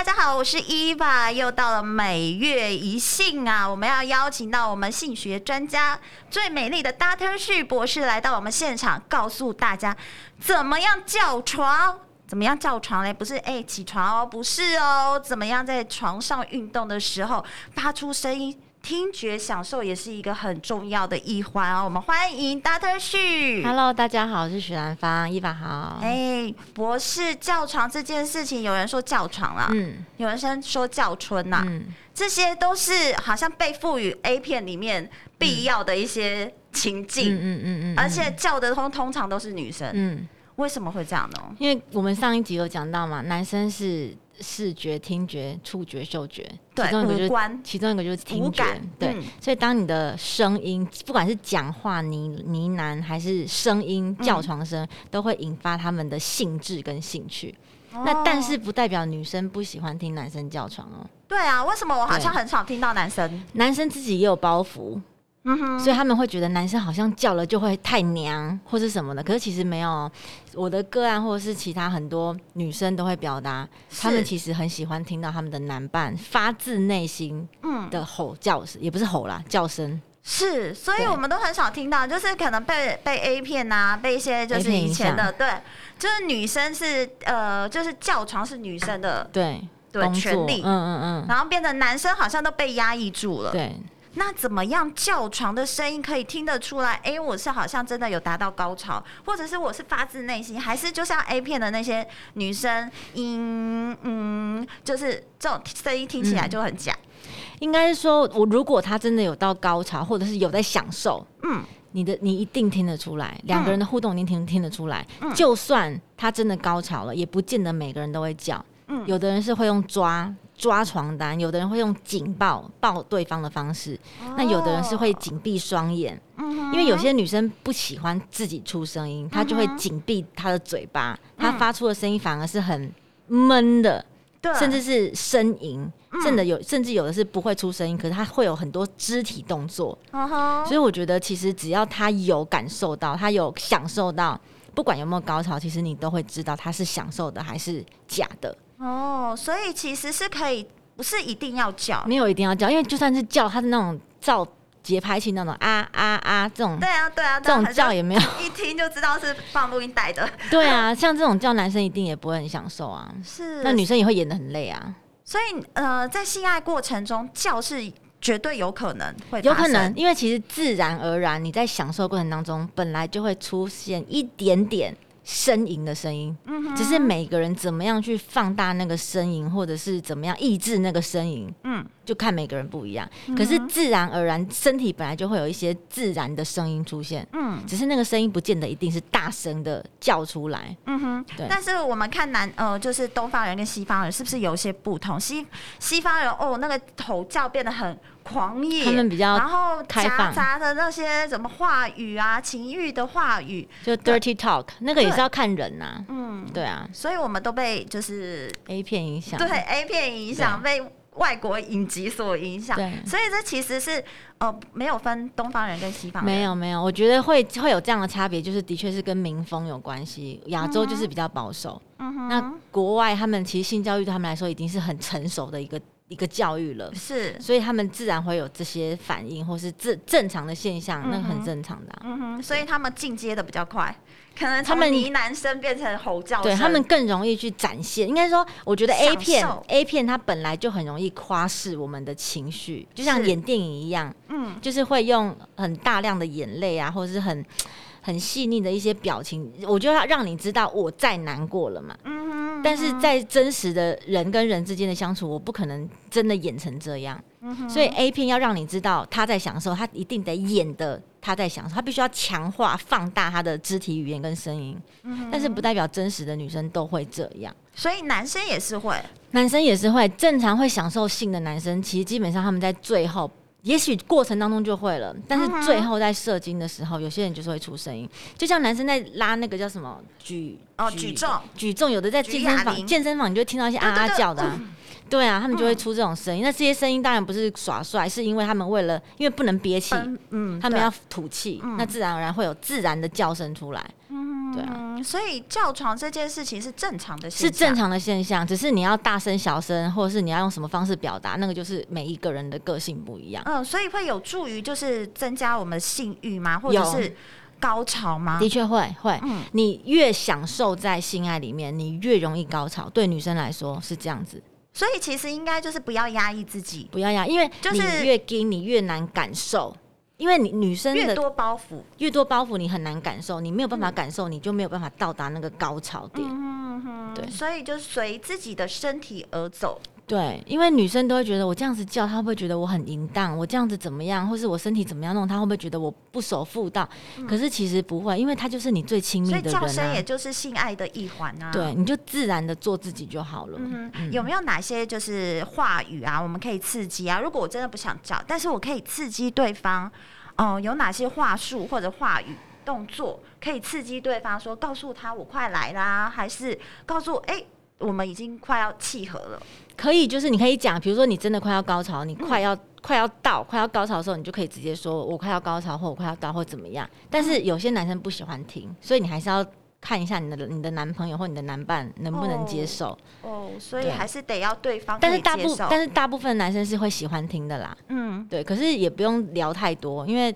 大家好，我是伊娃，又到了每月一信啊，我们要邀请到我们性学专家最美丽的 Dr. Xu 博士来到我们现场，告诉大家怎么样叫床，怎么样叫床嘞？不是哎、起床哦，不是哦，怎么样在床上运动的时候发出声音？听觉享受也是一个很重要的一环哦。我们欢迎 Dr. Xu。Hello，大家好，我是许兰芳，伊凡好。哎、欸，博士叫床这件事情，有人说叫床啦，嗯，有人先说叫春呐、啊，嗯，这些都是好像被赋予 A 片里面必要的一些情境，嗯嗯嗯，嗯，嗯，而且叫的通通常都是女生，嗯，为什么会这样呢？因为我们上一集有讲到嘛，男生是。视觉、听觉、触觉、嗅觉，其中一个就是其中一个就是听觉，对、嗯。所以当你的声音，不管是讲话、呢呢喃，还是声音叫床声、嗯，都会引发他们的兴致跟兴趣、哦。那但是不代表女生不喜欢听男生叫床哦。对啊，为什么我好像很少听到男生？男生自己也有包袱。嗯哼，所以他们会觉得男生好像叫了就会太娘或是什么的，可是其实没有。我的个案或者是其他很多女生都会表达，他们其实很喜欢听到他们的男伴发自内心的吼叫声、嗯，也不是吼啦，叫声。是，所以我们都很少听到，就是可能被被 A 片啊，被一些就是以前的，对，就是女生是呃，就是叫床是女生的，对对，权利，嗯嗯嗯，然后变成男生好像都被压抑住了，对。那怎么样叫床的声音可以听得出来？哎、欸，我是好像真的有达到高潮，或者是我是发自内心，还是就像 A 片的那些女生，嗯嗯，就是这种声音听起来就很假。嗯、应该是说，我如果他真的有到高潮，或者是有在享受，嗯，你的你一定听得出来，两个人的互动一定听听得出来。嗯、就算他真的高潮了，也不见得每个人都会叫。嗯，有的人是会用抓。抓床单，有的人会用紧抱抱对方的方式，哦、那有的人是会紧闭双眼、嗯，因为有。些女生不喜欢自己出声音，她、嗯、就会紧闭她的嘴巴，她、嗯、发出的声音反而是很闷的，对，甚至是呻吟，甚至有甚至有的是不会出声音，可是她会有很多肢体动作、嗯，所以我觉得其实只要她有感受到，她有享受到，不管有没有高潮，其实你都会知道她是享受的还是假的。哦，所以其实是可以，不是一定要叫，没有一定要叫，因为就算是叫，它是那种照节拍器那种啊啊啊这种，对啊对啊，这种叫也没有，一听就知道是放录音带的。对啊，像这种叫男生一定也不会很享受啊，是，那女生也会演的很累啊。所以呃，在性爱过程中叫是绝对有可能会，有可能，因为其实自然而然你在享受过程当中本来就会出现一点点。呻吟的声音，只是每个人怎么样去放大那个呻吟，或者是怎么样抑制那个呻吟，嗯，就看每个人不一样。可是自然而然，身体本来就会有一些自然的声音出现，嗯，只是那个声音不见得一定是大声的叫出来，嗯哼，对。但是我们看南，呃，就是东方人跟西方人是不是有一些不同？西西方人哦，那个吼叫变得很。狂野，他们比较然后夹杂的那些什么话语啊，情欲的话语，就 dirty talk，那个也是要看人呐、啊。嗯，对啊，所以我们都被就是 A 片影响，对 A 片影响，被外国影集所影响。对，所以这其实是呃没有分东方人跟西方人，没有没有，我觉得会会有这样的差别，就是的确是跟民风有关系。亚洲就是比较保守，嗯哼，那国外他们其实性教育对他们来说已经是很成熟的一个。一个教育了，是，所以他们自然会有这些反应，或是正正常的现象，嗯、那很正常的、啊。嗯哼，所以他们进阶的比较快，可能他们呢喃声变成吼叫，对他们更容易去展现。应该说，我觉得 A 片 A 片它本来就很容易夸饰我们的情绪，就像演电影一样，嗯，就是会用很大量的眼泪啊，或者是很。很细腻的一些表情，我就要让你知道我再难过了嘛。嗯哼。但是在真实的人跟人之间的相处，我不可能真的演成这样。嗯。所以 A 片要让你知道他在享受，他一定得演的他在享受，他必须要强化、放大他的肢体语言跟声音。嗯。但是不代表真实的女生都会这样。所以男生也是会，男生也是会。正常会享受性的男生，其实基本上他们在最后。也许过程当中就会了，但是最后在射精的时候，有些人就是会出声音，就像男生在拉那个叫什么举哦举重。举重，有的在健身房健身房你就会听到一些啊啊叫的，对啊，他们就会出这种声音。那这些声音当然不是耍帅，是因为他们为了因为不能憋气，嗯，他们要吐气，那自然而然会有自然的叫声出来。对啊，所以叫床这件事情是正常的现象，是正常的现象，只是你要大声小声，或者是你要用什么方式表达，那个就是每一个人的个性不一样。嗯，所以会有助于就是增加我们的性欲吗？或者是高潮吗？的确会会，嗯，你越享受在性爱里面，你越容易高潮。对女生来说是这样子，所以其实应该就是不要压抑自己，不要压，因为你越紧，你越难感受。因为你女生越多包袱，越多包袱，你很难感受，你没有办法感受，你就没有办法到达那个高潮点。嗯哼，对，所以就随自己的身体而走。对，因为女生都会觉得我这样子叫，她会不会觉得我很淫荡？我这样子怎么样，或是我身体怎么样弄，她会不会觉得我不守妇道？嗯、可是其实不会，因为她就是你最亲密的人、啊，所以叫声也就是性爱的一环啊。对，你就自然的做自己就好了。嗯，嗯，有没有哪些就是话语啊，我们可以刺激啊？如果我真的不想叫，但是我可以刺激对方，哦、呃，有哪些话术或者话语动作可以刺激对方？说告诉他我快来啦，还是告诉哎？欸我们已经快要契合了，可以，就是你可以讲，比如说你真的快要高潮，你快要、嗯、快要到快要高潮的时候，你就可以直接说“我快要高潮”或“我快要到”或怎么样。但是有些男生不喜欢听，所以你还是要看一下你的你的男朋友或你的男伴能不能接受。哦，哦，所以还是得要对方。但是大部但是大部分男生是会喜欢听的啦。嗯，对，可是也不用聊太多，因为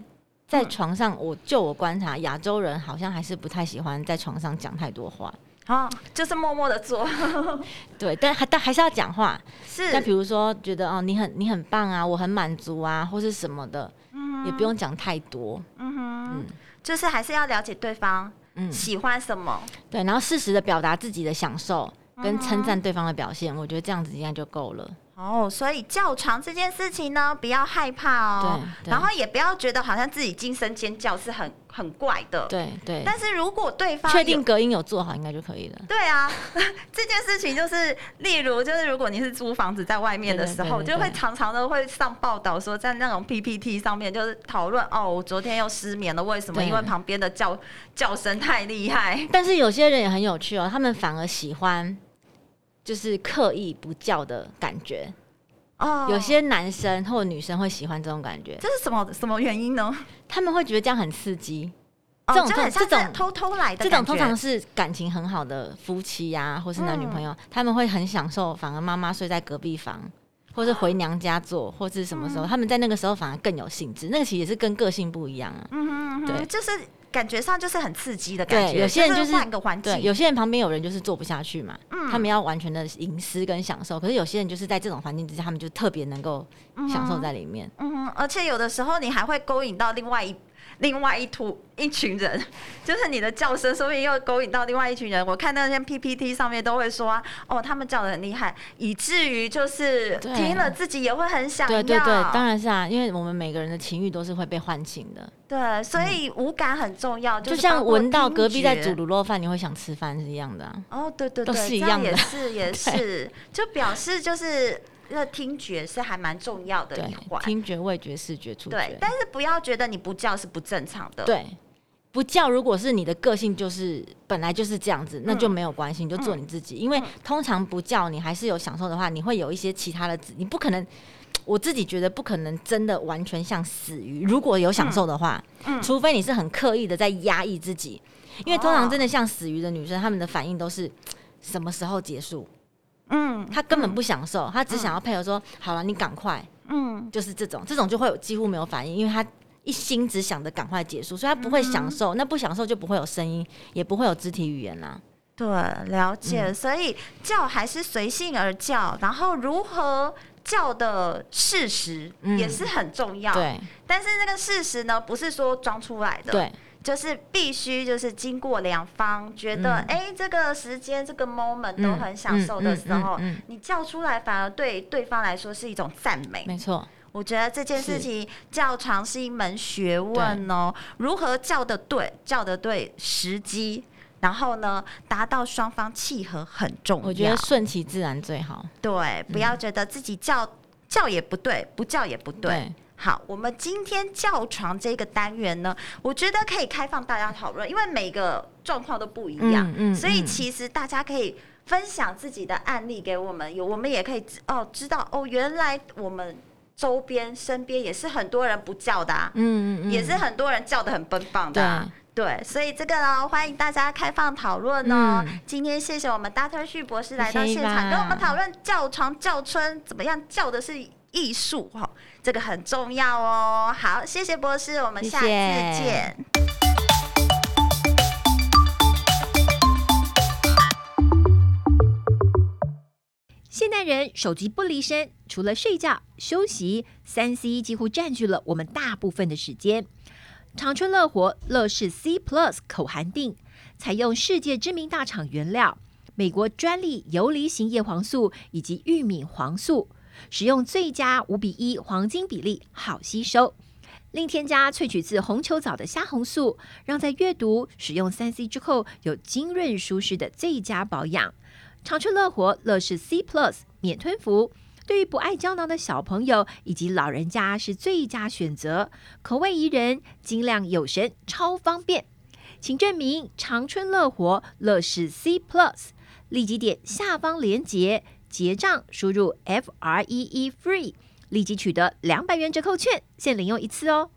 在床上，我就我观察，亚洲人好像还是不太喜欢在床上讲太多话。啊，就是默默的做，对，但还但还是要讲话。是，那比如说觉得哦，你很你很棒啊，我很满足啊，或是什么的，嗯，也不用讲太多。嗯哼，嗯，就是还是要了解对方，嗯，喜欢什么，对，然后适时的表达自己的享受，跟称赞对方的表现，我觉得这样子应该就够了。哦，所以叫床这件事情呢，不要害怕哦，然后也不要觉得好像自己惊声尖叫是很很怪的，对对。但是如果对方确定隔音有做好，应该就可以了。对啊，这件事情就是，例如就是如果你是租房子在外面的时候，就会常常的会上报道说，在那种 PPT 上面就是讨论哦，我昨天又失眠了，为什么？因为旁边的叫叫声太厉害。但是有些人也很有趣哦，他们反而喜欢。就是刻意不叫的感觉。哦，有些男生或女生会喜欢这种感觉，这是什么什么原因呢？他们会觉得这样很刺激，这种这种偷偷来的，这种通常是感情很好的夫妻呀，或是男女朋友，他们会很享受，反而妈妈睡在隔壁房，或是回娘家做，或是什么时候，他们在那个时候反而更有兴致。那个其实也是跟个性不一样啊，嗯哼，对，就是。感觉上就是很刺激的感觉。有些人就是换个环境。对，有些人旁边有人就是做不下去嘛。嗯。他们要完全的隐私跟享受，可是有些人就是在这种环境之下，他们就特别能够享受在里面。嗯，而且有的时候你还会勾引到另外一。另外一图一群人，就是你的叫声，说不定又勾引到另外一群人。我看那些 PPT 上面都会说啊，哦，他们叫得很厉害，以至于就是听了自己也会很想要。对对对，当然是啊，因为我们每个人的情欲都是会被唤醒的。对，所以五感很重要，就像闻到隔壁在煮卤肉饭，你会想吃饭是一样的啊。哦，对对对，都是一样的，也是也是，就表示就是。那听觉是还蛮重要的一环，听觉、味觉、视觉、触觉。对，但是不要觉得你不叫是不正常的。对，不叫如果是你的个性就是本来就是这样子，那就没有关系，你就做你自己。嗯、因为通常不叫你还是有享受的话，你会有一些其他的，你不可能。我自己觉得不可能真的完全像死鱼。如果有享受的话，嗯，除非你是很刻意的在压抑自己，因为通常真的像死鱼的女生，她们的反应都是什么时候结束？嗯，他根本不享受，他只想要配合说，好了，你赶快，嗯，就是这种，这种就会有几乎没有反应，因为他一心只想着赶快结束，所以他不会享受，那不享受就不会有声音，也不会有肢体语言啦。对，了解，所以叫还是随性而叫，然后如何叫的事实也是很重要。对，但是那个事实呢，不是说装出来的。对。就是必须就是经过两方觉得哎、这个时间这个 moment 都很享受的时候，你叫出来反而对对方来说是一种赞美。没错，我觉得这件事情叫床是一门学问哦。如何叫得对，叫得对时机，然后呢，达到双方契合很重要。我觉得顺其自然最好。对，不要觉得自己叫、嗯、叫也不对，不叫也不对。对好，我们今天叫床这个单元呢，我觉得可以开放大家讨论，因为每个状况都不一样，嗯嗯、所以其实大家可以分享自己的案例给我们，有我们也可以哦知道哦，原来我们周边身边也是很多人不叫的、啊，嗯嗯，也是很多人叫的很奔放的、啊，对，对，所以这个呢，欢迎大家开放讨论哦。嗯、今天谢谢我们 Dr. 旭博士来到现场，跟我们讨论叫床叫春怎么样叫的是艺术哈。这个很重要哦。好，谢谢博士，我们下次见。谢谢。现代人手机不离身，除了睡觉、休息，三 C 几乎占据了我们大部分的时间。长春乐活乐视 C Plus 口含定，采用世界知名大厂原料，美国专利游离型叶黄素以及玉米黄素。使用最佳五比一黄金比例，好吸收。另添加萃取自红球藻的虾红素，让在阅读、使用三 C 之后有晶润舒适的最佳保养。长春乐活乐视 C Plus 免吞服，对于不爱胶囊的小朋友以及老人家是最佳选择。口味宜人，晶亮有神，超方便。请证明长春乐活乐视 C Plus，立即点下方链接。结账输入 F R E E FREE，立即取得两百元折扣券，限领用一次哦。